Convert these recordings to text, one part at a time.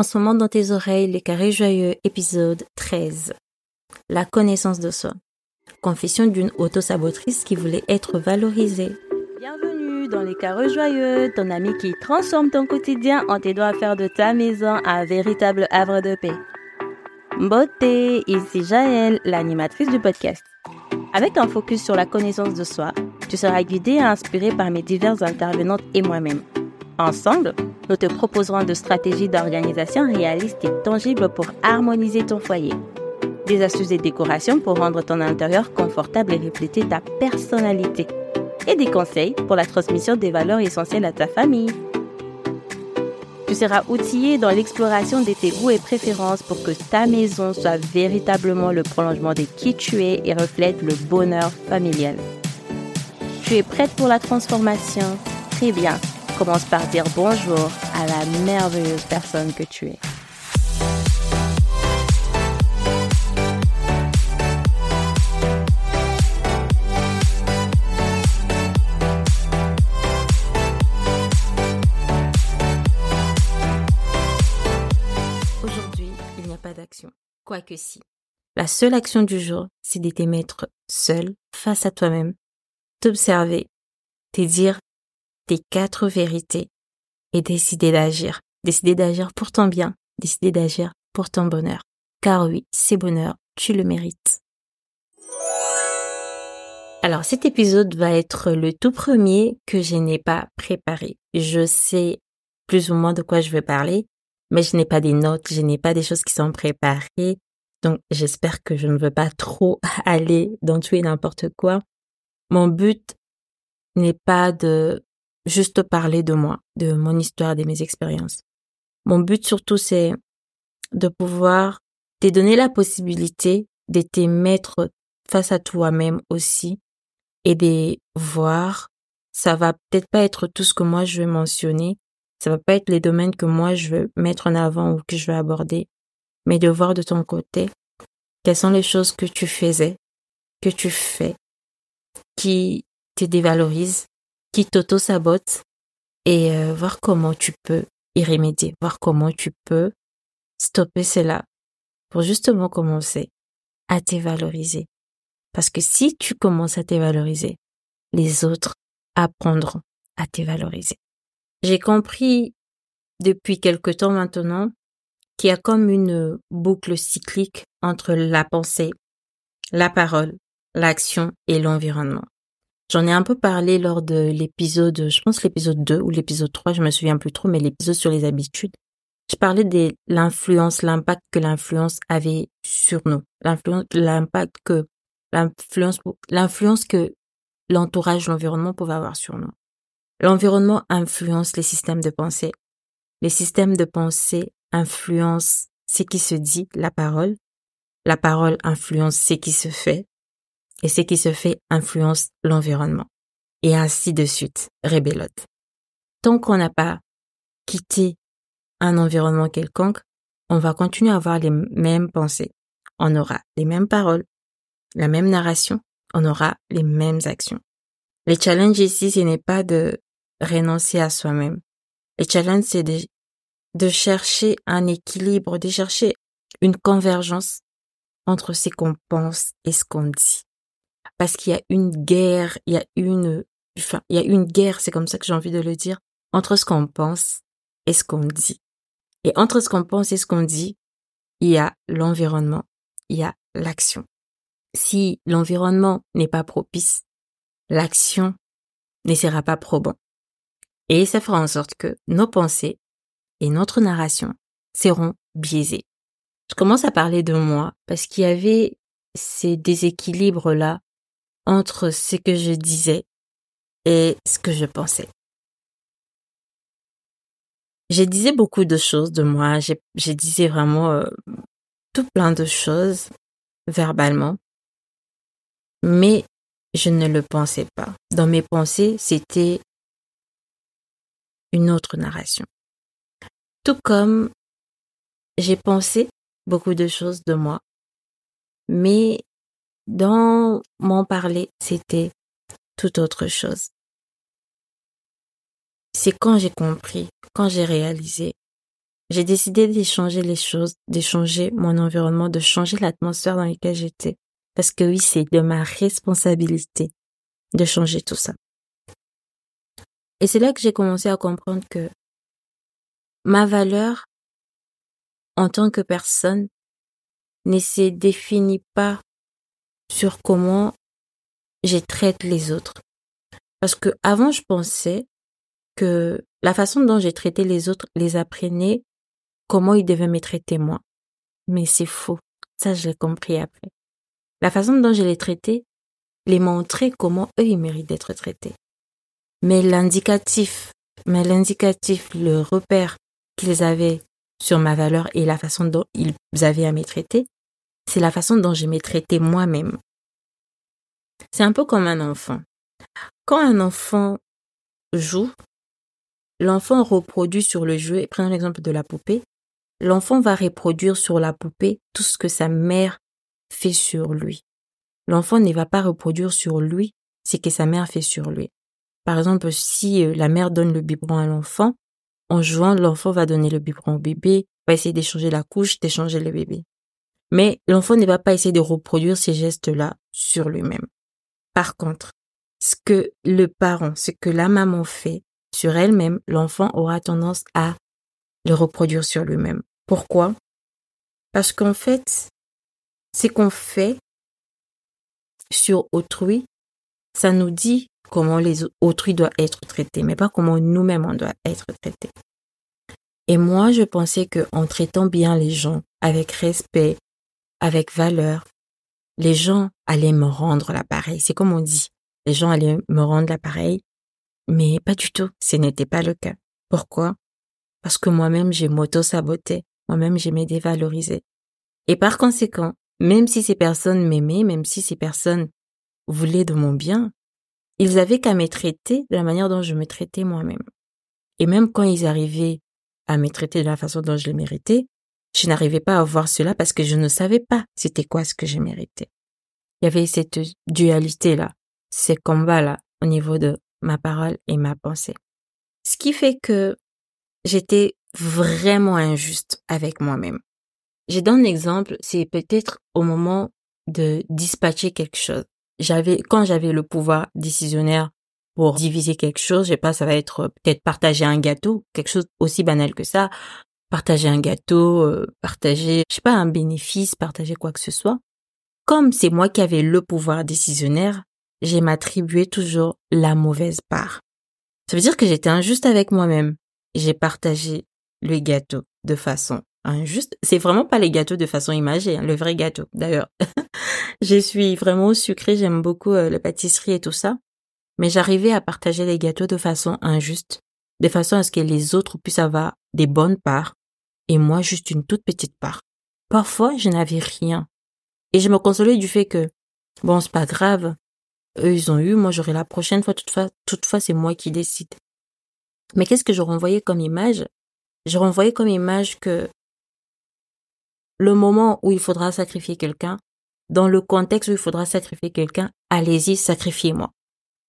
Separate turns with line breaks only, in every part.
En ce moment dans tes oreilles, les carrés joyeux, épisode 13. La connaissance de soi. Confession d'une auto-sabotrice qui voulait être valorisée. Bienvenue dans les carrés joyeux, ton ami qui transforme ton quotidien en t'aidant à faire de ta maison un véritable havre de paix. Beauté, ici Jaël, l'animatrice du podcast. Avec un focus sur la connaissance de soi, tu seras guidé et inspiré par mes diverses intervenantes et moi-même. Ensemble, nous te proposerons de stratégies d'organisation réalistes et tangibles pour harmoniser ton foyer. Des astuces et décorations pour rendre ton intérieur confortable et refléter ta personnalité. Et des conseils pour la transmission des valeurs essentielles à ta famille. Tu seras outillé dans l'exploration de tes goûts et préférences pour que ta maison soit véritablement le prolongement de qui tu es et reflète le bonheur familial. Tu es prête pour la transformation? Très bien. Commence par dire bonjour à la merveilleuse personne que tu es. Aujourd'hui, il n'y a pas d'action. Quoique si. La seule action du jour, c'est de te mettre seul face à toi-même, t'observer, te dire tes quatre vérités et décider d'agir. Décider d'agir pour ton bien, décider d'agir pour ton bonheur. Car oui, c'est bonheur, tu le mérites. Alors cet épisode va être le tout premier que je n'ai pas préparé. Je sais plus ou moins de quoi je veux parler, mais je n'ai pas des notes, je n'ai pas des choses qui sont préparées. Donc j'espère que je ne veux pas trop aller dans tout et n'importe quoi. Mon but n'est pas de juste parler de moi, de mon histoire, de mes expériences. Mon but surtout, c'est de pouvoir te donner la possibilité de te mettre face à toi-même aussi et de voir, ça va peut-être pas être tout ce que moi je vais mentionner, ça va pas être les domaines que moi je veux mettre en avant ou que je veux aborder, mais de voir de ton côté quelles sont les choses que tu faisais, que tu fais, qui te dévalorisent, qui t'auto-sabote et euh, voir comment tu peux y remédier, voir comment tu peux stopper cela pour justement commencer à te valoriser. Parce que si tu commences à te valoriser, les autres apprendront à te valoriser. J'ai compris depuis quelque temps maintenant qu'il y a comme une boucle cyclique entre la pensée, la parole, l'action et l'environnement. J'en ai un peu parlé lors de l'épisode, je pense l'épisode 2 ou l'épisode 3, je me souviens plus trop, mais l'épisode sur les habitudes. Je parlais de l'influence, l'impact que l'influence avait sur nous. L'influence, l'impact que, l'influence, l'influence que l'entourage, l'environnement pouvait avoir sur nous. L'environnement influence les systèmes de pensée. Les systèmes de pensée influencent ce qui se dit, la parole. La parole influence ce qui se fait et ce qui se fait influence l'environnement. Et ainsi de suite, rébellote. Tant qu'on n'a pas quitté un environnement quelconque, on va continuer à avoir les mêmes pensées. On aura les mêmes paroles, la même narration, on aura les mêmes actions. Le challenge ici, ce n'est pas de renoncer à soi-même. Le challenge, c'est de chercher un équilibre, de chercher une convergence entre ce qu'on pense et ce qu'on dit parce qu'il y a une guerre, il y a une, enfin, il y a une guerre, c'est comme ça que j'ai envie de le dire, entre ce qu'on pense et ce qu'on dit. Et entre ce qu'on pense et ce qu'on dit, il y a l'environnement, il y a l'action. Si l'environnement n'est pas propice, l'action ne sera pas probant. Et ça fera en sorte que nos pensées et notre narration seront biaisées. Je commence à parler de moi parce qu'il y avait ces déséquilibres-là entre ce que je disais et ce que je pensais. Je disais beaucoup de choses de moi, je, disais vraiment euh, tout plein de choses verbalement, mais je ne le pensais pas. Dans mes pensées, c'était une autre narration. Tout comme j'ai pensé beaucoup de choses de moi, mais dans mon parler, c'était tout autre chose. C'est quand j'ai compris, quand j'ai réalisé J'ai décidé d'échanger les choses, d'échanger mon environnement, de changer l'atmosphère dans laquelle j'étais. Parce que oui, c'est de ma responsabilité de changer tout ça. Et c'est là que j'ai commencé à comprendre que ma valeur en tant que personne ne se définit pas sur comment je traite les autres. Parce que avant, je pensais que la façon dont j'ai traité les autres les apprenait comment ils devaient me traiter moi. Mais c'est faux. Ça, je l'ai compris après. La façon dont je les traitais les montrait comment eux, ils méritent d'être traités. Mais l'indicatif, mais l'indicatif, le repère qu'ils avaient sur ma valeur et la façon dont ils avaient à me traiter, c'est la façon dont je me traitais moi-même. C'est un peu comme un enfant. Quand un enfant joue, l'enfant reproduit sur le jeu, et prenons l'exemple de la poupée, l'enfant va reproduire sur la poupée tout ce que sa mère fait sur lui. L'enfant ne va pas reproduire sur lui ce que sa mère fait sur lui. Par exemple, si euh, la mère donne le biberon à l'enfant, en jouant, l'enfant va donner le biberon au bébé, va essayer d'échanger la couche, d'échanger le bébé. Mais l'enfant ne va pas essayer de reproduire ces gestes-là sur lui-même. Par contre, ce que le parent, ce que la maman fait sur elle-même, l'enfant aura tendance à le reproduire sur lui-même. Pourquoi? Parce qu'en fait, ce qu'on fait sur autrui, ça nous dit comment les autrui doivent être traités, mais pas comment nous-mêmes on doit être traités. Et moi, je pensais que en traitant bien les gens avec respect, avec valeur, les gens allaient me rendre l'appareil. C'est comme on dit, les gens allaient me rendre l'appareil, mais pas du tout. Ce n'était pas le cas. Pourquoi? Parce que moi-même, j'ai m'auto-saboté. Moi-même, j'ai m'ai dévalorisé. Et par conséquent, même si ces personnes m'aimaient, même si ces personnes voulaient de mon bien, ils avaient qu'à me traiter de la manière dont je me traitais moi-même. Et même quand ils arrivaient à me traiter de la façon dont je le méritais, je n'arrivais pas à voir cela parce que je ne savais pas c'était quoi ce que je méritais. Il y avait cette dualité-là, ces combats-là au niveau de ma parole et ma pensée. Ce qui fait que j'étais vraiment injuste avec moi-même. J'ai donne un exemple, c'est peut-être au moment de dispatcher quelque chose. J'avais, quand j'avais le pouvoir décisionnaire pour diviser quelque chose, je sais pas, ça va être peut-être partager un gâteau, quelque chose aussi banal que ça, partager un gâteau, euh, partager, je sais pas, un bénéfice, partager quoi que ce soit. Comme c'est moi qui avais le pouvoir décisionnaire, j'ai m'attribué toujours la mauvaise part. Ça veut dire que j'étais injuste avec moi-même. J'ai partagé le gâteau de façon injuste. C'est vraiment pas les gâteaux de façon imagée, hein, le vrai gâteau. D'ailleurs, je suis vraiment sucrée, j'aime beaucoup euh, la pâtisserie et tout ça. Mais j'arrivais à partager les gâteaux de façon injuste, de façon à ce que les autres puissent avoir des bonnes parts et moi juste une toute petite part. Parfois, je n'avais rien. Et je me consolais du fait que, bon, c'est pas grave. Eux, ils ont eu, moi j'aurai la prochaine fois, toutefois, toutefois c'est moi qui décide. Mais qu'est-ce que je renvoyais comme image? Je renvoyais comme image que le moment où il faudra sacrifier quelqu'un, dans le contexte où il faudra sacrifier quelqu'un, allez-y, sacrifiez-moi.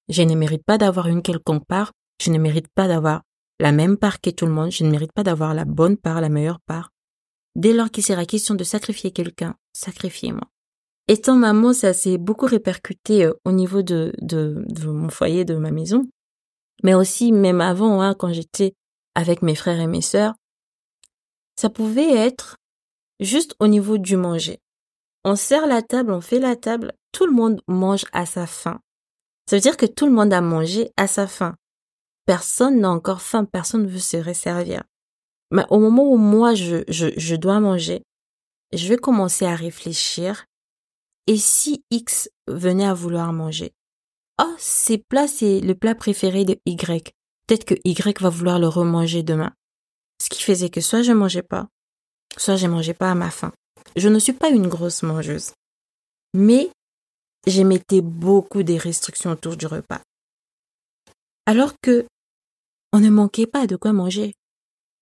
Je ne mérite pas d'avoir une quelconque part, je ne mérite pas d'avoir la même part que tout le monde, je ne mérite pas d'avoir la bonne part, la meilleure part. Dès lors qu'il sera question de sacrifier quelqu'un, sacrifiez-moi. Étant maman, ça s'est beaucoup répercuté euh, au niveau de, mon foyer, de ma maison. Mais aussi, même avant, hein, quand j'étais avec mes frères et mes sœurs, ça pouvait être juste au niveau du manger. On sert la table, on fait la table, tout le monde mange à sa faim. Ça veut dire que tout le monde a mangé à sa faim. Personne n'a encore faim, personne ne veut se resservir. Mais au moment où moi je, je, dois manger, je vais commencer à réfléchir. Et si X venait à vouloir manger? Oh, ces plats, c'est le plat préféré de Y. Peut-être que Y va vouloir le remanger demain. Ce qui faisait que soit je mangeais pas, soit je mangeais pas à ma faim. Je ne suis pas une grosse mangeuse, mais j'émettais beaucoup des restrictions autour du repas. Alors que on ne manquait pas de quoi manger.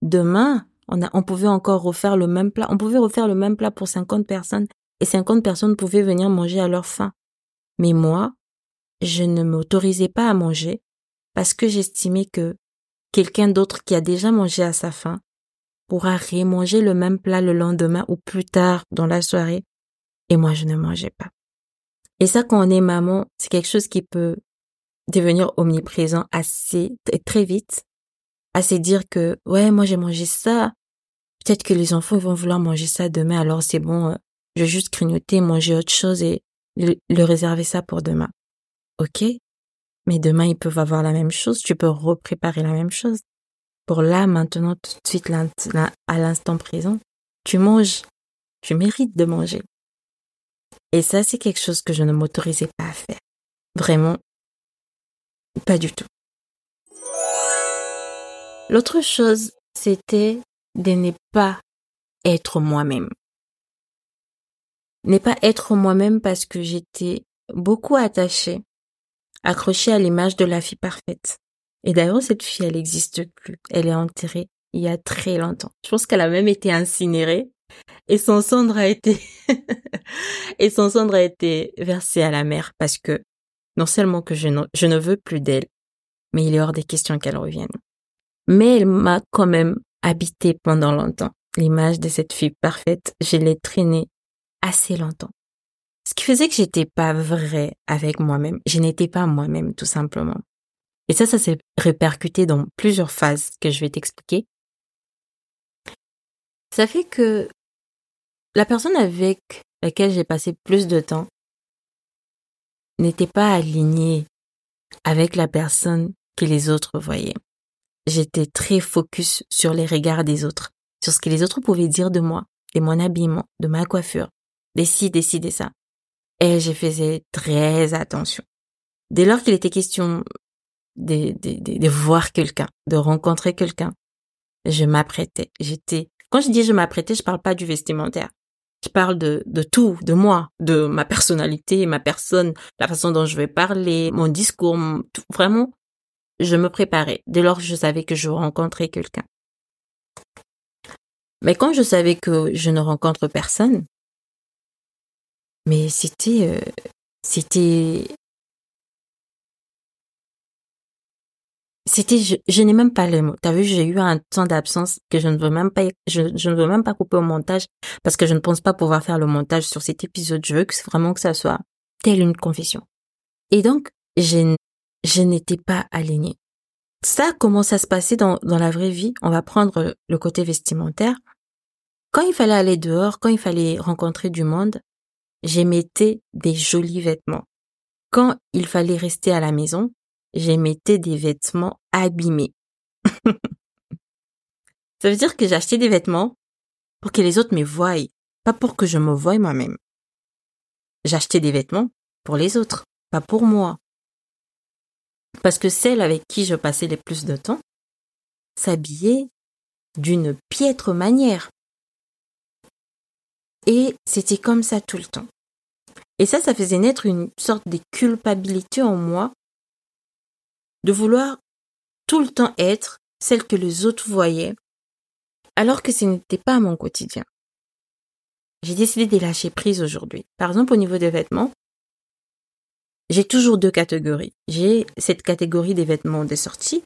Demain, on, pouvait encore refaire le même plat. On pouvait refaire le même plat pour 50 personnes et 50 personnes pouvaient venir manger à leur faim. Mais moi, je ne m'autorisais pas à manger parce que j'estimais que quelqu'un d'autre qui a déjà mangé à sa faim pourra remanger le même plat le lendemain ou plus tard dans la soirée. Et moi, je ne mangeais pas. Et ça, quand on est maman, c'est quelque chose qui peut devenir omniprésent assez, très vite. Assez dire que, ouais, moi j'ai mangé ça. Peut-être que les enfants vont vouloir manger ça demain, alors c'est bon, euh, je vais juste grignoter, manger autre chose et le, réserver ça pour demain. Ok? Mais demain, ils peuvent avoir la même chose, tu peux repréparer la même chose. Pour là, maintenant, tout de suite, à l'instant présent, tu manges. Tu mérites de manger. Et ça, c'est quelque chose que je ne m'autorisais pas à faire. Vraiment, pas du tout. L'autre chose, c'était de ne pas être moi-même. Ne pas être moi-même parce que j'étais beaucoup attachée, accrochée à l'image de la fille parfaite. Et d'ailleurs, cette fille, elle n'existe plus. Elle est enterrée il y a très longtemps. Je pense qu'elle a même été incinérée et son cendre a été et son cendre a été versé à la mer parce que non seulement que je ne, je ne veux plus d'elle, mais il est hors des questions qu'elle revienne. Mais elle m'a quand même habité pendant longtemps. L'image de cette fille parfaite, je l'ai traînée assez longtemps. Ce qui faisait que j'étais pas vraie avec moi-même. Je n'étais pas moi-même, tout simplement. Et ça, ça s'est répercuté dans plusieurs phases que je vais t'expliquer. Ça fait que la personne avec laquelle j'ai passé plus de temps n'était pas alignée avec la personne que les autres voyaient. J'étais très focus sur les regards des autres, sur ce que les autres pouvaient dire de moi, de mon habillement, de ma coiffure, des ci, ça. Et je faisais très attention. Dès lors qu'il était question de, de, de voir quelqu'un, de rencontrer quelqu'un, je m'apprêtais. J'étais, quand je dis je m'apprêtais, je parle pas du vestimentaire. Je parle de, de tout, de moi, de ma personnalité, ma personne, la façon dont je vais parler, mon discours, vraiment, je me préparais dès lors je savais que je rencontrais quelqu'un. Mais quand je savais que je ne rencontre personne, mais c'était, euh, c'était c'était je, n'ai même pas les mots. T'as vu, j'ai eu un temps d'absence que je ne veux même pas je, ne veux même pas couper au montage parce que je ne pense pas pouvoir faire le montage sur cet épisode. Je veux que vraiment que ça soit telle une confession. Et donc, je, je n'étais pas alignée. Ça, comment ça se passait dans, dans la vraie vie? On va prendre le côté vestimentaire. Quand il fallait aller dehors, quand il fallait rencontrer du monde, j'émettais des jolis vêtements. Quand il fallait rester à la maison, j'émettais des vêtements abîmés. Ça veut dire que j'achetais des vêtements pour que les autres me voient, pas pour que je me voie moi-même. J'achetais des vêtements pour les autres, pas pour moi. Parce que celle avec qui je passais le plus de temps s'habillait d'une piètre manière. Et c'était comme ça tout le temps. Et ça, ça faisait naître une sorte de culpabilité en moi de vouloir tout le temps être celle que les autres voyaient, alors que ce n'était pas mon quotidien. J'ai décidé de lâcher prise aujourd'hui. Par exemple, au niveau des vêtements, j'ai toujours deux catégories. J'ai cette catégorie des vêtements de sortie,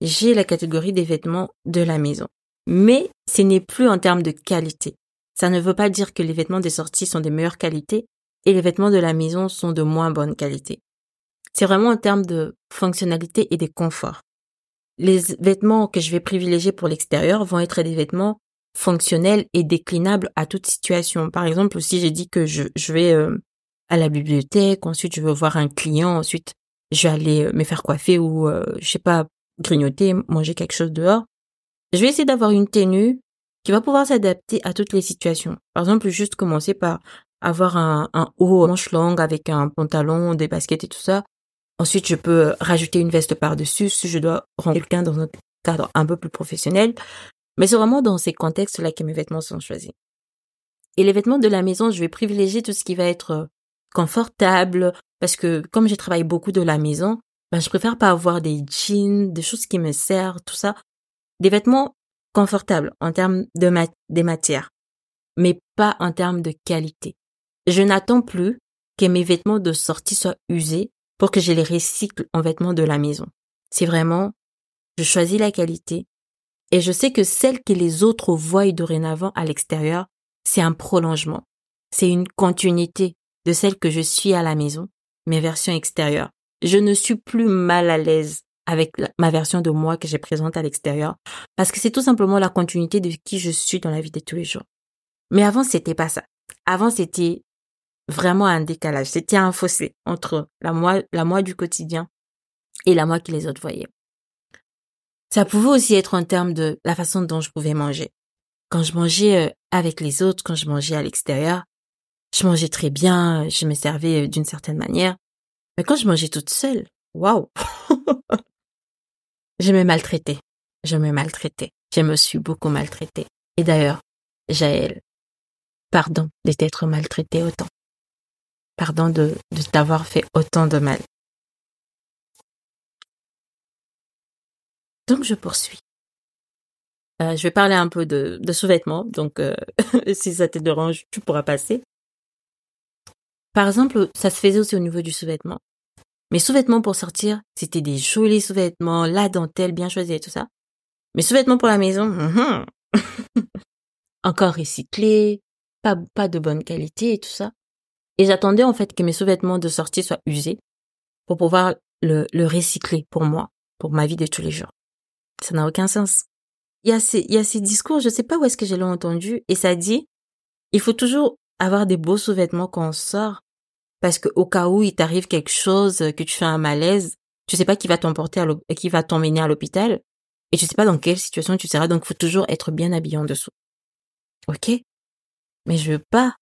j'ai la catégorie des vêtements de la maison. Mais ce n'est plus en termes de qualité. Ça ne veut pas dire que les vêtements des sorties sont de meilleure qualité et les vêtements de la maison sont de moins bonne qualité. C'est vraiment en termes de fonctionnalité et de confort. Les vêtements que je vais privilégier pour l'extérieur vont être des vêtements fonctionnels et déclinables à toute situation. Par exemple, si j'ai dit que je, vais euh, à la bibliothèque, ensuite je veux voir un client, ensuite je vais aller euh, me faire coiffer ou euh, je sais pas grignoter, manger quelque chose dehors. Je vais essayer d'avoir une tenue qui va pouvoir s'adapter à toutes les situations. Par exemple, juste commencer par avoir un, un haut manche longue avec un pantalon, des baskets et tout ça, Ensuite, je peux rajouter une veste par-dessus si je dois rendre quelqu'un dans un cadre un peu plus professionnel. Mais c'est vraiment dans ces contextes-là que mes vêtements sont choisis. Et les vêtements de la maison, je vais privilégier tout ce qui va être euh, confortable, parce que comme je travaille beaucoup de la maison, ben, je préfère pas avoir des jeans, des choses qui me servent, tout ça. Des vêtements confortables en termes de des matières, mais pas en termes de qualité. Je n'attends plus que mes vêtements de sortie soient usés pour que je les recycle en vêtements de la maison. C'est vraiment, je choisis la qualité Et je sais que celle que les autres voient dorénavant à l'extérieur, c'est un prolongement. C'est une continuité de celle que je suis à la maison, mes versions extérieures. Je ne suis plus mal à l'aise avec ma version de moi que j'ai présente à l'extérieur parce que c'est tout simplement la continuité de qui je suis dans la vie de tous les jours. Mais avant, c'était pas ça. Avant, c'était vraiment un décalage. C'était un fossé entre la moi, la moi du quotidien et la moi que les autres voyaient. Ça pouvait aussi être en termes de la façon dont je pouvais manger. Quand je mangeais euh, avec les autres, quand je mangeais à l'extérieur, je mangeais très bien, je me servais euh, d'une certaine manière. Mais quand je mangeais toute seule, waouh! je me maltraitais. Je me maltraitais. Je me suis beaucoup maltraitée. Et d'ailleurs, Jaël, pardon de t'être maltraité autant. Pardon de, de t'avoir fait autant de mal. Donc je poursuis. Euh, je vais parler un peu de, de sous-vêtements, donc euh, si ça te dérange, tu pourras passer. Par exemple, ça se faisait aussi au niveau du sous-vêtement. Mes sous-vêtements pour sortir, c'était des jolis sous-vêtements, la dentelle bien choisie et tout ça. Mes sous-vêtements pour la maison, hum. encore recyclés, pas, pas de bonne qualité et tout ça. Et j'attendais en fait que mes sous-vêtements de sortie soient usés pour pouvoir le, le recycler pour moi, pour ma vie de tous les jours. Ça n'a aucun sens. Il y a ces, il y a ces discours, je sais pas où est-ce que je l'ai entendu, et ça dit, il faut toujours avoir des beaux sous-vêtements quand on sort, parce que au cas où il t'arrive quelque chose, que tu fais un malaise, tu sais pas qui va t'emporter à qui va t'emmener à l'hôpital, et tu sais pas dans quelle situation tu seras, donc faut toujours être bien habillé en dessous. Ok? Mais je veux pas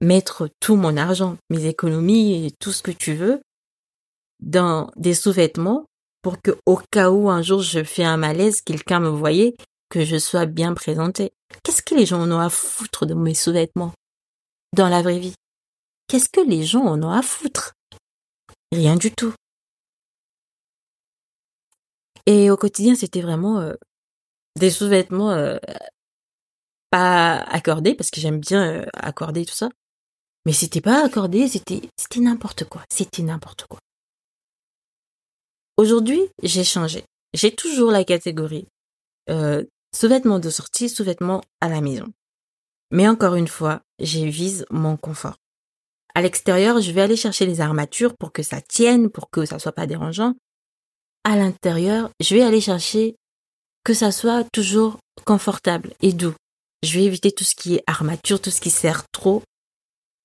mettre tout mon argent, mes économies et tout ce que tu veux dans des sous-vêtements pour que au cas où un jour je fais un malaise, quelqu'un me voyait, que je sois bien présentée. Qu'est-ce que les gens en ont à foutre de mes sous-vêtements dans la vraie vie? Qu'est-ce que les gens en ont à foutre? Rien du tout. Et au quotidien, c'était vraiment euh, des sous-vêtements euh, pas accordés parce que j'aime bien euh, accorder tout ça. Mais c'était pas accordé, c'était n'importe quoi, c'était n'importe quoi. Aujourd'hui, j'ai changé. J'ai toujours la catégorie euh, sous-vêtements de sortie, sous-vêtements à la maison. Mais encore une fois, j'ai vise mon confort. À l'extérieur, je vais aller chercher les armatures pour que ça tienne, pour que ça soit pas dérangeant. À l'intérieur, je vais aller chercher que ça soit toujours confortable et doux. Je vais éviter tout ce qui est armature, tout ce qui sert trop.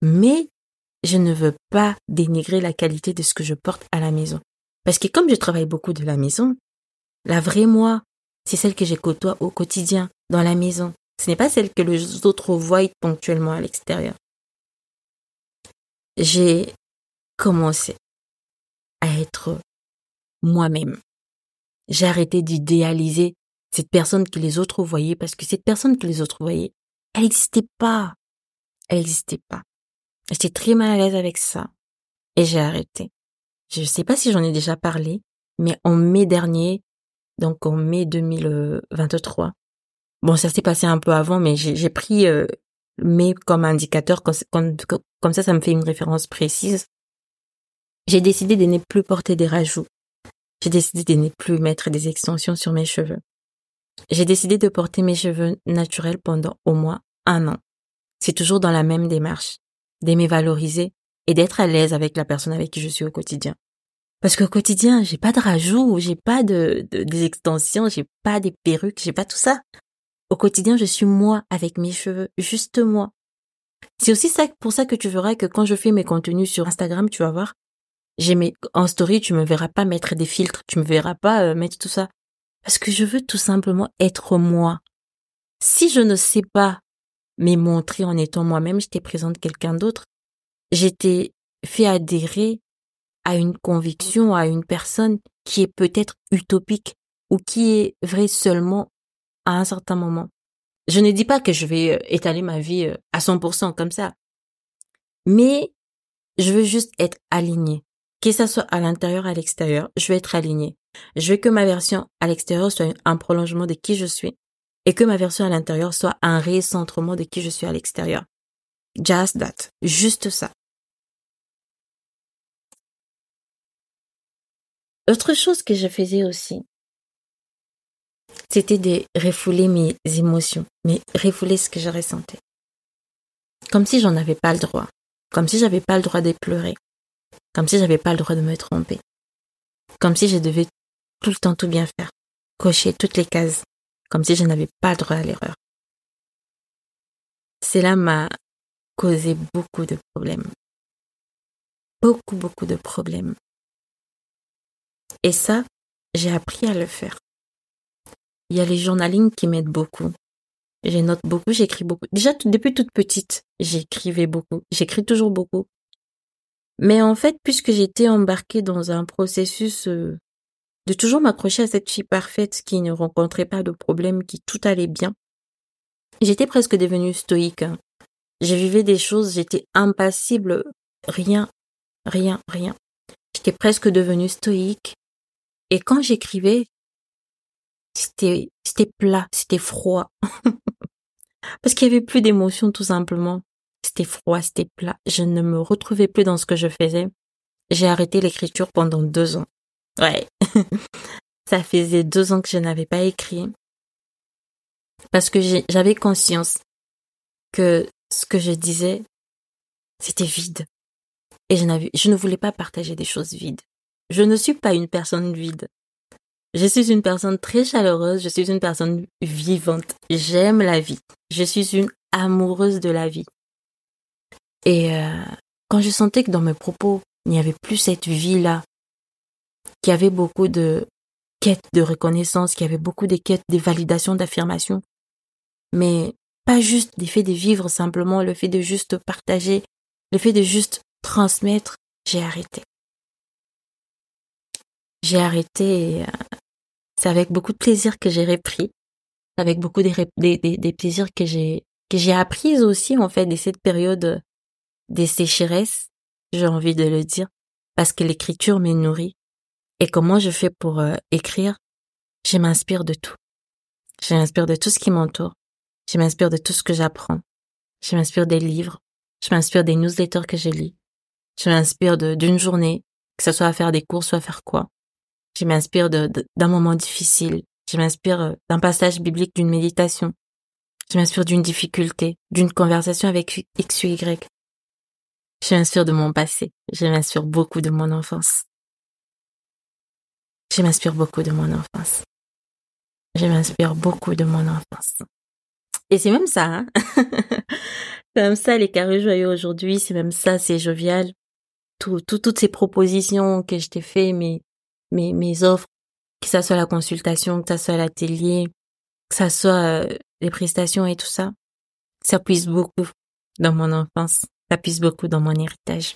Mais je ne veux pas dénigrer la qualité de ce que je porte à la maison. Parce que comme je travaille beaucoup de la maison, la vraie moi, c'est celle que j'ai côtoie au quotidien, dans la maison. Ce n'est pas celle que les autres voient ponctuellement à l'extérieur. J'ai commencé à être moi-même. J'ai arrêté d'idéaliser cette personne que les autres voyaient parce que cette personne que les autres voyaient, elle n'existait pas. Elle n'existait pas. J'étais très mal à l'aise avec ça. Et j'ai arrêté je ne sais pas si j'en ai déjà parlé, mais en mai dernier, donc en mai 2023, bon, ça s'est passé un peu avant, mais j'ai pris euh, mai comme indicateur, comme, comme ça, ça me fait une référence précise. J'ai décidé de ne plus porter des rajouts. J'ai décidé de ne plus mettre des extensions sur mes cheveux. J'ai décidé de porter mes cheveux naturels pendant au moins un an. C'est toujours dans la même démarche, d'aimer valoriser et d'être à l'aise avec la personne avec qui je suis au quotidien. Parce qu'au quotidien, j'ai pas de rajout, j'ai pas de, des extensions, j'ai pas des perruques, j'ai pas tout ça. Au quotidien, je suis moi avec mes cheveux, juste moi. C'est aussi ça pour ça que tu verras que quand je fais mes contenus sur Instagram, tu vas voir, j'ai mes en story, tu me verras pas mettre des filtres, tu me verras pas euh, mettre tout ça parce que je veux tout simplement être moi. Si je ne sais pas me montrer en étant moi-même, je t'ai présente quelqu'un d'autre j'étais fait adhérer à une conviction, à une personne qui est peut-être utopique ou qui est vraie seulement à un certain moment. Je ne dis pas que je vais euh, étaler ma vie euh, à 100% comme ça, mais je veux juste être alignée. Que ça soit à l'intérieur, à l'extérieur, je veux être alignée. Je veux que ma version à l'extérieur soit un prolongement de qui je suis et que ma version à l'intérieur soit un récentrement de qui je suis à l'extérieur. Just that. Juste ça. Autre chose que je faisais aussi, c'était de refouler mes émotions, mais refouler ce que je ressentais. Comme si j'en avais pas le droit. Comme si j'avais pas le droit de pleurer. Comme si j'avais pas le droit de me tromper. Comme si je devais tout le temps tout bien faire. Cocher toutes les cases. Comme si je n'avais pas droit à l'erreur. Cela m'a causé beaucoup de problèmes. Beaucoup, beaucoup de problèmes. Et ça, j'ai appris à le faire. Il y a les journaling qui m'aident beaucoup. Je note beaucoup, j'écris beaucoup. Déjà, depuis toute petite, j'écrivais beaucoup. J'écris toujours beaucoup. Mais en fait, puisque j'étais embarquée dans un processus euh, de toujours m'accrocher à cette fille parfaite qui ne rencontrait pas de problème, qui tout allait bien, j'étais presque devenue stoïque. Je vivais des choses, j'étais impassible, rien, rien, rien. J'étais presque devenue stoïque. Et quand j'écrivais, c'était, c'était plat, c'était froid. Parce qu'il y avait plus d'émotion, tout simplement. C'était froid, c'était plat. Je ne me retrouvais plus dans ce que je faisais. J'ai arrêté l'écriture pendant deux ans. Ouais. Ça faisait deux ans que je n'avais pas écrit. Parce que j'avais conscience que ce que je disais, c'était vide. Et je, ne voulais pas partager des choses vides. Je ne suis pas une personne vide. Je suis une personne très chaleureuse, je suis une personne vivante. J'aime la vie. Je suis une amoureuse de la vie. Et euh, quand je sentais que dans mes propos, il n'y avait plus cette vie-là, qu'il y avait beaucoup de quêtes de reconnaissance, qu'il y avait beaucoup de quêtes de validation, d'affirmation, mais pas juste des faits de vivre simplement, le fait de juste partager, le fait de juste transmettre, j'ai arrêté. J'ai arrêté euh, c'est avec beaucoup de plaisir que j'ai repris, avec beaucoup des, des, plaisirs que j'ai que j'ai appris aussi en fait de cette période des sécheresses, j'ai envie de le dire, parce que l'écriture me nourrit. Et comment je fais pour euh, écrire Je m'inspire de tout. Je m'inspire de tout ce qui m'entoure. Je m'inspire de tout ce que j'apprends. Je m'inspire des livres. Je m'inspire des newsletters que je lis. Je m'inspire d'une journée, que ce soit à faire des cours, soit à faire quoi. Je m'inspire d'un moment difficile. Je m'inspire euh, d'un passage biblique, d'une méditation. Je m'inspire d'une difficulté, d'une conversation avec X ou Y. Je m'inspire de mon passé. Je m'inspire beaucoup de mon enfance. Je m'inspire beaucoup de mon enfance. Je m'inspire beaucoup de mon enfance. Et c'est même ça, hein c'est même ça les carrés joyeux aujourd'hui, c'est même ça, c'est jovial. Tout, toutes ces propositions que je t'ai fait, mais mes, mes offres, que ça soit la consultation, que ça soit l'atelier, que ça soit euh, les prestations et tout ça, ça puise beaucoup dans mon enfance, ça puise beaucoup dans mon héritage.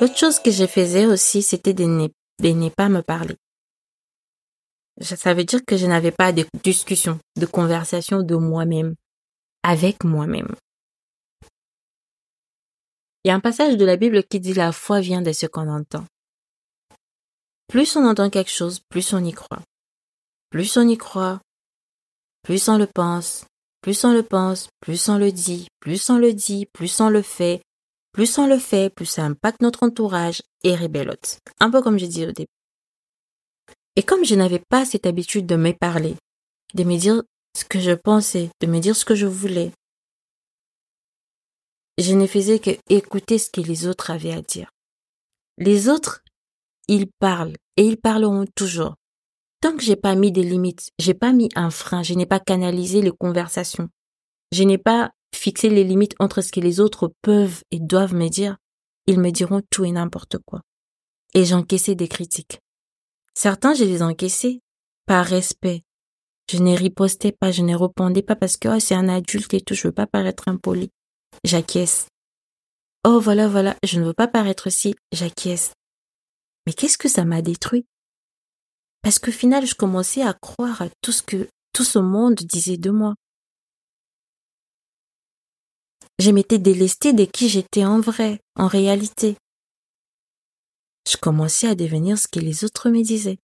L'autre chose que je faisais aussi, c'était de ne, de ne pas me parler. Ça veut dire que je n'avais pas de discussion, de conversation de moi-même, avec moi-même. Il y a un passage de la Bible qui dit la foi vient de ce qu'on entend. Plus on entend quelque chose, plus on y croit. Plus on y croit, plus on le pense, plus on le pense, plus on le dit, plus on le dit, plus on le fait, plus on le fait, plus ça impacte notre entourage et rébellote. Un peu comme j'ai dit au début. Et comme je n'avais pas cette habitude de me parler, de me dire ce que je pensais, de me dire ce que je voulais, je ne faisais que écouter ce que les autres avaient à dire. Les autres ils parlent et ils parleront toujours. Tant que j'ai pas mis des limites, j'ai pas mis un frein, je n'ai pas canalisé les conversations, je n'ai pas fixé les limites entre ce que les autres peuvent et doivent me dire, ils me diront tout et n'importe quoi. Et j'encaissais des critiques. Certains, je les encaissais par respect. Je n'ai riposté pas, je ne répondais pas parce que oh, c'est un adulte et tout, je veux pas paraître impoli. J'acquiesce. Oh voilà, voilà, je ne veux pas paraître si, j'acquiesce. Mais qu'est-ce que ça m'a détruit? Parce qu'au final, je commençais à croire à tout ce que tout ce monde disait de moi. Je m'étais délestée de qui j'étais en vrai, en réalité. Je commençais à devenir ce que les autres me disaient.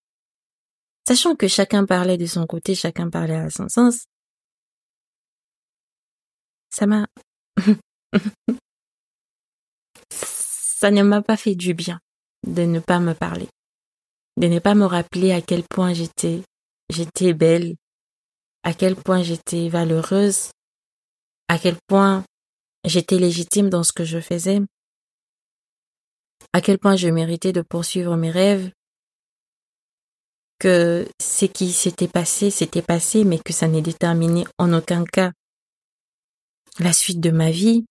Sachant que chacun parlait de son côté, chacun parlait à son sens, ça m'a... ça ne m'a pas fait du bien de ne pas me parler. de ne pas me rappeler à quel point j'étais, j'étais belle, à quel point j'étais valeureuse, à quel point j'étais légitime dans ce que je faisais, à quel point je méritais de poursuivre mes rêves, que ce qui s'était passé, s'était passé, mais que ça n'est déterminé en aucun cas. La suite de ma vie,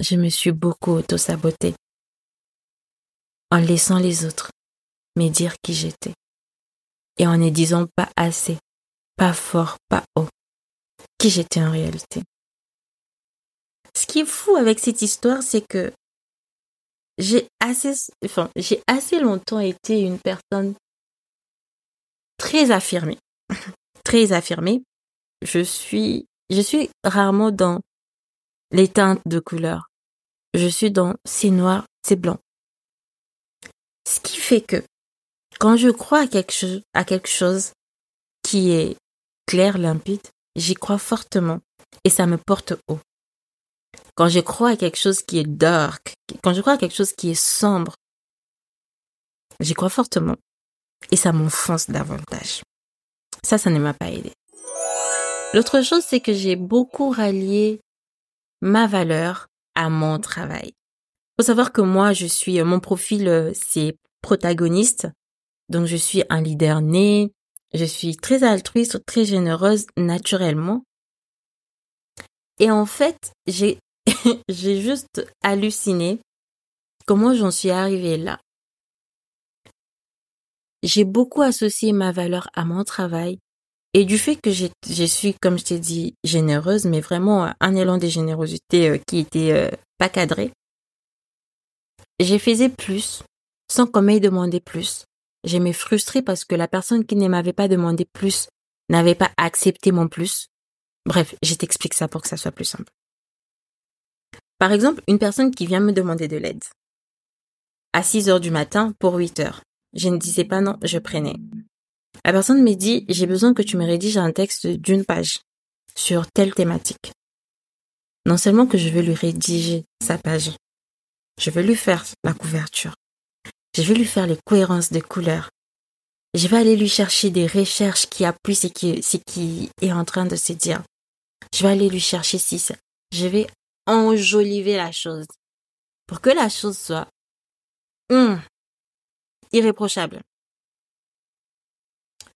je me suis beaucoup auto-sabotée. En laissant les autres me dire qui j'étais. Et en ne disant pas assez, pas fort, pas haut, qui j'étais en réalité. Ce qui est fou avec cette histoire, c'est que j'ai assez, enfin, j'ai assez longtemps été une personne très affirmée, très affirmée. Je suis, je suis rarement dans les teintes de couleurs. Je suis dans c'est noir, c'est blanc. Ce qui fait que quand je crois à quelque chose, à quelque chose qui est clair, limpide, j'y crois fortement et ça me porte haut. Quand je crois à quelque chose qui est dark, quand je crois à quelque chose qui est sombre, j'y crois fortement et ça m'enfonce davantage. Ça, ça ne m'a pas aidé. L'autre chose, c'est que j'ai beaucoup rallié ma valeur à mon travail. Faut savoir que moi, je suis, mon profil, euh, c'est protagoniste. Donc, je suis un leader né. Je suis très altruiste, très généreuse naturellement. Et en fait, j'ai juste halluciné comment j'en suis arrivée là. J'ai beaucoup associé ma valeur à mon travail et du fait que je suis, comme je t'ai dit, généreuse, mais vraiment un élan de générosité euh, qui était euh, pas cadré. J'ai faisais plus sans qu'on m'ait demandé plus. J'aimais frustrée parce que la personne qui ne m'avait pas demandé plus n'avait pas accepté mon plus. Bref, je t'explique ça pour que ça soit plus simple. Par exemple, une personne qui vient me demander de l'aide. À 6 heures du matin pour 8 heures. Je ne disais pas non, je prenais. La personne me dit, j'ai besoin que tu me rédiges un texte d'une page sur telle thématique. Non seulement que je vais lui rédiger sa page, je vais lui faire la couverture. Je vais lui faire les cohérences de couleurs. Je vais aller lui chercher des recherches qui appuient ce qui est en train de se dire. Je vais aller lui chercher si Je vais enjoliver la chose pour que la chose soit hum, irréprochable.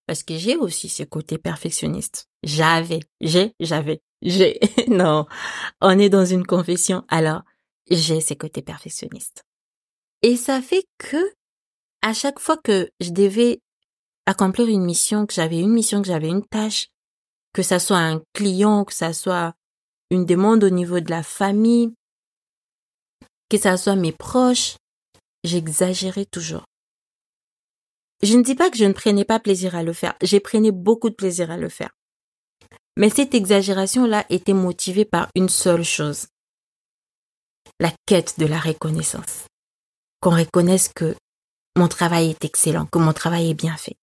Parce que j'ai aussi ce côté perfectionniste. J'avais, j'ai, j'avais, j'ai. non, on est dans une confession, alors j'ai ce côté perfectionniste. Et ça fait que à chaque fois que je devais accomplir une mission, que j'avais une mission, que j'avais une tâche, que ça soit un client, que ça soit une demande au niveau de la famille, que ça soit mes proches, j'exagérais toujours. Je ne dis pas que je ne prenais pas plaisir à le faire, j'ai prenais beaucoup de plaisir à le faire. Mais cette exagération-là était motivée par une seule chose. La quête de la reconnaissance. Qu'on reconnaisse que mon travail est excellent, que mon travail est bien fait.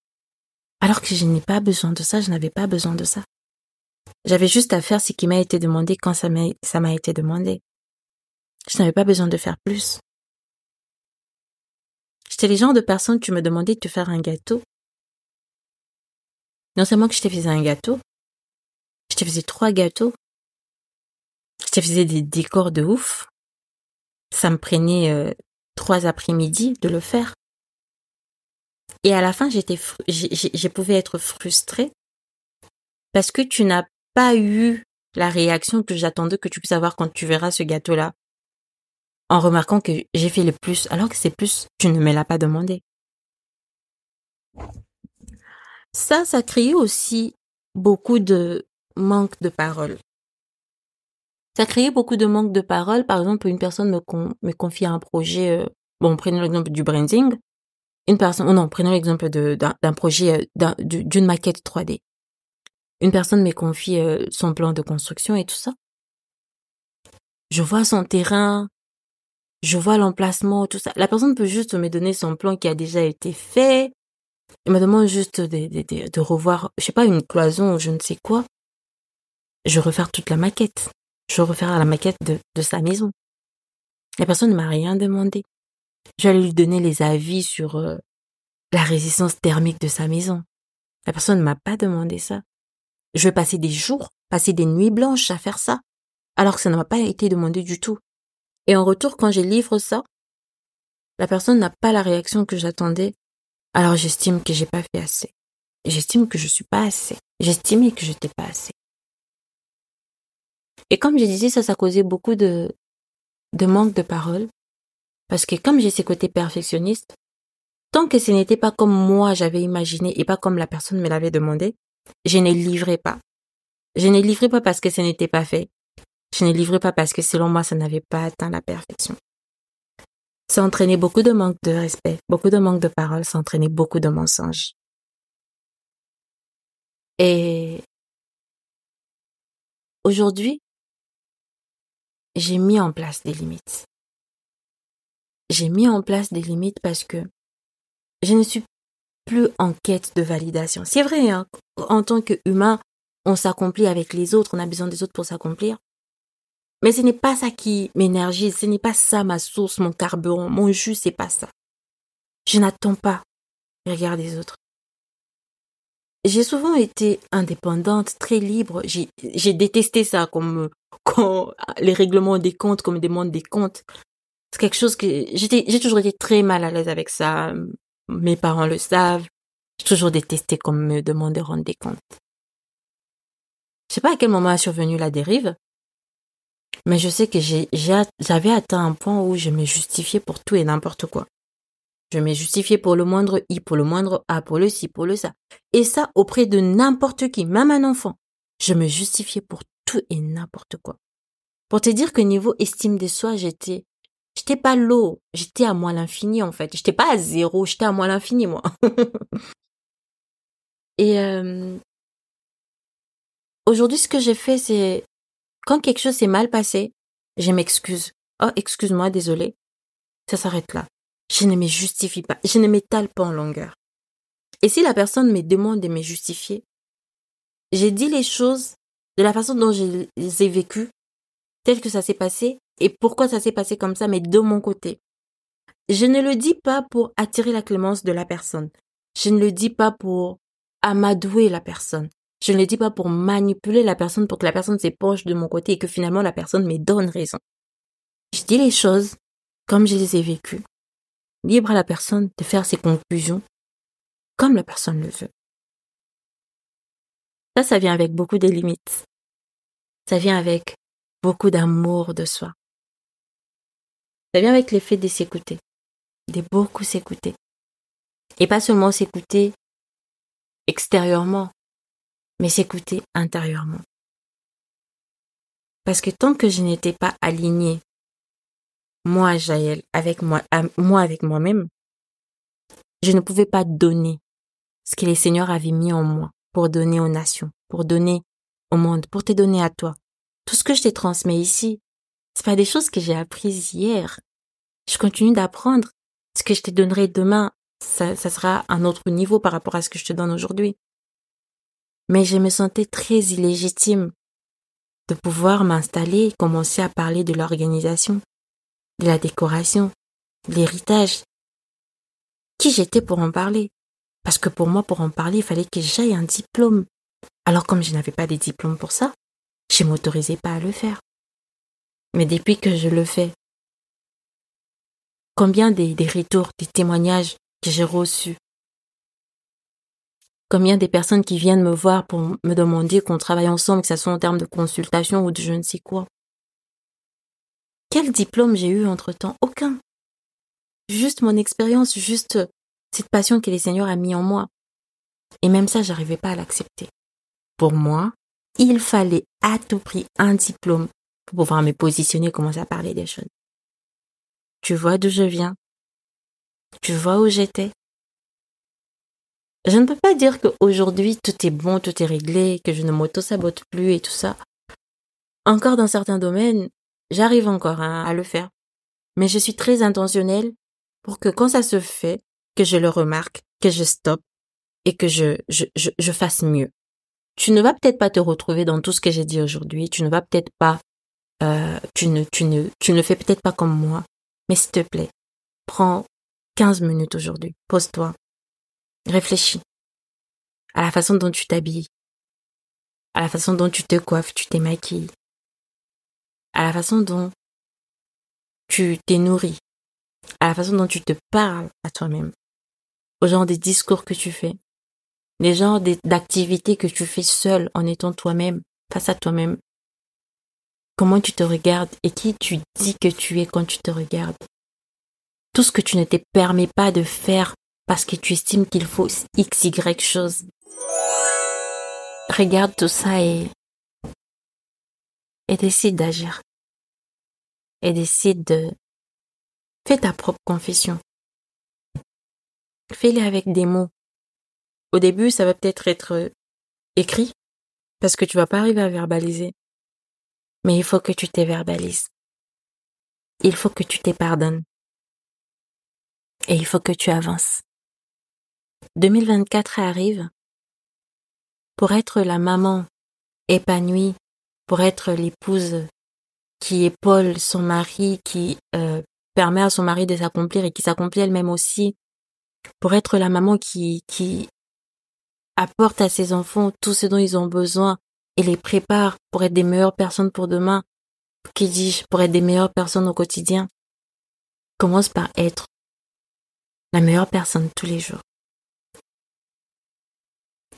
Alors que je n'ai pas besoin de ça, je n'avais pas besoin de ça. J'avais juste à faire ce qui m'a été demandé quand ça m'a été demandé. Je n'avais pas besoin de faire plus. J'étais les genres de personnes, tu me demandais de te faire un gâteau. Non seulement que je te faisais un gâteau, je te faisais trois gâteaux. Je te faisais des décors de ouf. Ça me prenait euh, trois après-midi de le faire. Et à la fin, j'étais, je pouvais être frustrée parce que tu n'as pas eu la réaction que j'attendais que tu puisses avoir quand tu verras ce gâteau-là. En remarquant que j'ai fait le plus, alors que c'est plus, tu ne me l'as pas demandé. Ça, ça crée aussi beaucoup de manque de parole. Ça crée beaucoup de manque de parole. Par exemple, une personne me, me confie un projet, euh, bon, prenons l'exemple du branding. Une personne, oh non, prenons l'exemple d'un projet, euh, d'une maquette 3D une personne me confie euh, son plan de construction et tout ça. Je vois son terrain, je vois l'emplacement, tout ça. La personne peut juste me donner son plan qui a déjà été fait. Elle me demande juste de, revoir, je sais pas, une cloison ou je ne sais quoi. Je refaire toute la maquette. Je refaire la maquette de, de sa maison. La personne ne m'a rien demandé. J'allais lui donner les avis sur euh, la résistance thermique de sa maison. La personne ne m'a pas demandé ça. Je passer des jours, passer des nuits blanches à faire ça, alors que ça ne m'a pas été demandé du tout. Et en retour, quand je livre ça, la personne n'a pas la réaction que j'attendais, alors j'estime que j'ai pas fait assez. J'estime que je suis pas assez. J'estimais que j'étais pas assez. Et comme je disais, ça, ça causait beaucoup de, de manque de parole. Parce que comme j'ai ces côtés perfectionnistes, tant que ce n'était pas comme moi j'avais imaginé et pas comme la personne me l'avait demandé, je ne livrais pas. Je ne livrais pas parce que ce n'était pas fait. Je ne livrais pas parce que selon moi, ça n'avait pas atteint la perfection. Ça entraînait beaucoup de manque de respect, beaucoup de manque de parole, ça entraînait beaucoup de mensonges. Et aujourd'hui, j'ai mis en place des limites. J'ai mis en place des limites parce que je ne suis plus en quête de validation. C'est vrai, hein, en tant qu'humain, on s'accomplit avec les autres, on a besoin des autres pour s'accomplir. Mais ce n'est pas ça qui m'énergise, ce n'est pas ça ma source, mon carburant, mon jus, c'est pas ça. Je n'attends pas le regard des autres. J'ai souvent été indépendante, très libre. J'ai détesté ça comme quand les règlements des comptes, comme demande des comptes. C'est quelque chose que j'ai toujours été très mal à l'aise avec ça. Mes parents le savent. J'ai toujours détesté qu'on me demande de rendre des comptes. Je sais pas à quel moment a survenu la dérive, mais je sais que j'avais atteint un point où je me justifiais pour tout et n'importe quoi. Je me justifiais pour le moindre i, pour le moindre a, pour le ci, pour le ça. Et ça auprès de n'importe qui, même un enfant. Je me justifiais pour tout et n'importe quoi. Pour te dire que niveau estime de soi, j'étais, j'étais pas l'eau, j'étais à moi l'infini en fait. J'étais pas à zéro, j'étais à moi l'infini moi. et euh, aujourd'hui, ce que j'ai fait, c'est quand quelque chose s'est mal passé, je m'excuse. Oh, excuse-moi, désolé. Ça s'arrête là. Je ne me justifie pas. Je ne m'étale pas en longueur. Et si la personne me demande de me justifier, j'ai dit les choses de la façon dont je les ai vécues, tel que ça s'est passé, et pourquoi ça s'est passé comme ça, mais de mon côté. Je ne le dis pas pour attirer la clémence de la personne. Je ne le dis pas pour amadouer la personne. Je ne le dis pas pour manipuler la personne pour que la personne s'épanche de mon côté et que finalement la personne me donne raison. Je dis les choses comme je les ai vécues. Libre à la personne de faire ses conclusions comme la personne le veut. Ça, ça vient avec beaucoup de limites. Ça vient avec beaucoup d'amour de soi. Ça vient avec l'effet de s'écouter, de beaucoup s'écouter. Et pas seulement s'écouter extérieurement, mais s'écouter intérieurement. Parce que tant que je n'étais pas alignée, moi, Jaël, avec moi, moi avec moi-même, je ne pouvais pas donner ce que les seigneurs avaient mis en moi pour donner aux nations, pour donner au monde, pour te donner à toi. Tout ce que je t'ai transmis ici, c'est pas des choses que j'ai apprises hier. Je continue d'apprendre. Ce que je te donnerai demain, ça, sera un autre niveau par rapport à ce que je te donne aujourd'hui mais je me sentais très illégitime de pouvoir m'installer et commencer à parler de l'organisation, de la décoration, de l'héritage. Qui j'étais pour en parler? Parce que pour moi, pour en parler, il fallait que j'aille un diplôme. Alors comme je n'avais pas de diplôme pour ça, je m'autorisais pas à le faire. Mais depuis que je le fais, combien des, retours, des témoignages que j'ai reçus Combien des personnes qui viennent me voir pour me demander qu'on travaille ensemble, que ce soit en termes de consultation ou de je ne sais quoi. Quel diplôme j'ai eu entre-temps? Aucun. Juste mon expérience, juste cette passion que les seigneurs a mis en moi. Et même ça, j'arrivais pas à l'accepter. Pour moi, il fallait à tout prix un diplôme pour pouvoir me positionner, commencer à parler des choses. Tu vois d'où je viens? Tu vois où j'étais? Je ne peux pas dire qu'aujourd'hui tout est bon, tout est réglé, que je ne m'auto-sabote plus et tout ça. Encore dans certains domaines, j'arrive encore hein, à le faire. Mais je suis très intentionnelle pour que quand ça se fait, que je le remarque, que je stoppe et que je, je, je, je fasse mieux. Tu ne vas peut-être pas te retrouver dans tout ce que j'ai dit aujourd'hui, tu ne vas peut-être pas, euh, tu ne, fais peut-être pas comme moi, mais s'il te plaît, Prends 15 minutes aujourd'hui. Pose-toi. Réfléchis à la façon dont tu t'habilles, à la façon dont tu te coiffes, tu t'émaquilles, à la façon dont tu t'es nourri, à la façon dont tu te parles à toi-même, au genre des discours que tu fais, les genres d'activités que tu fais seul en étant toi-même, face à toi-même. Comment tu te regardes et qui tu dis que tu es quand tu te regardes. Tout ce que tu ne te permets pas de faire parce que tu estimes qu'il faut x, y chose. Regarde tout ça et, et décide d'agir. Et décide de, fais ta propre confession. Fais-le avec des mots. Au début, ça va peut-être être écrit, parce que tu vas pas arriver à verbaliser. Mais il faut que tu te verbalises. Il faut que tu te pardonnes. Et il faut que tu avances. 2024 arrive pour être la maman épanouie, pour être l'épouse qui épaule son mari, qui euh, permet à son mari de s'accomplir et qui s'accomplit elle-même aussi, pour être la maman qui, qui apporte à ses enfants tout ce dont ils ont besoin et les prépare pour être des meilleures personnes pour demain, qui dis-je, pour être des meilleures personnes au quotidien? Commence par être la meilleure personne tous les jours.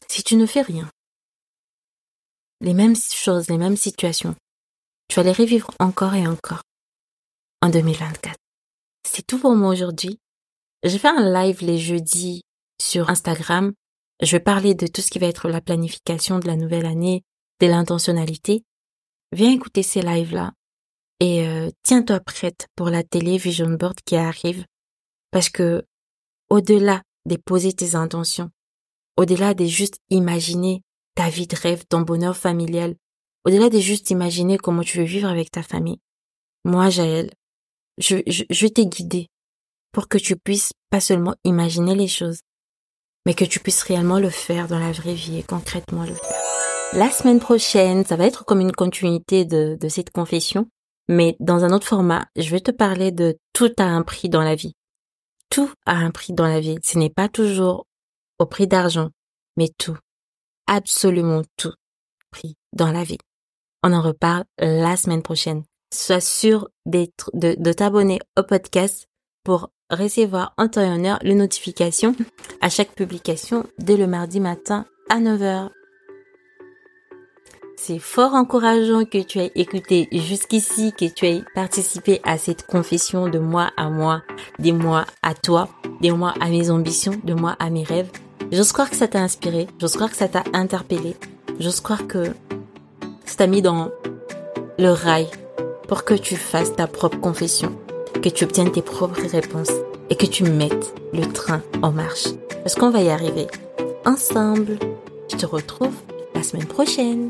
Si tu ne fais rien, les mêmes choses, les mêmes situations, tu vas les revivre encore et encore en 2024. C'est tout pour moi aujourd'hui. Je fais un live les jeudis sur Instagram. Je vais parler de tout ce qui va être la planification de la nouvelle année, de l'intentionnalité. Viens écouter ces lives-là et euh, tiens-toi prête pour la télé Vision Board qui arrive parce que au-delà de poser tes intentions, au-delà de juste imaginer ta vie de rêve, ton bonheur familial, au-delà de juste imaginer comment tu veux vivre avec ta famille, moi, Jaël, je, je, je t'ai guidé pour que tu puisses pas seulement imaginer les choses, mais que tu puisses réellement le faire dans la vraie vie et concrètement le faire. La semaine prochaine, ça va être comme une continuité de, cette confession, mais dans un autre format, je vais te parler de tout a un prix dans la vie. Tout a un prix dans la vie. Ce n'est pas toujours au prix d'argent, mais tout, absolument tout, prix dans la vie. On en reparle la semaine prochaine. Sois sûr d'être, de, de t'abonner au podcast pour recevoir en temps et en heure les notifications à chaque publication dès le mardi matin à 9h. C'est fort encourageant que tu aies écouté jusqu'ici, que tu aies participé à cette confession de moi à moi, des moi à toi, des moi à mes ambitions, de moi à mes rêves. J'ose croire que ça t'a inspiré, j'ose croire que ça t'a interpellé, j'ose croire que ça t'a mis dans le rail pour que tu fasses ta propre confession, que tu obtiennes tes propres réponses et que tu mettes le train en marche. Parce qu'on va y arriver. Ensemble. Je te retrouve la semaine prochaine.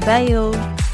Bye.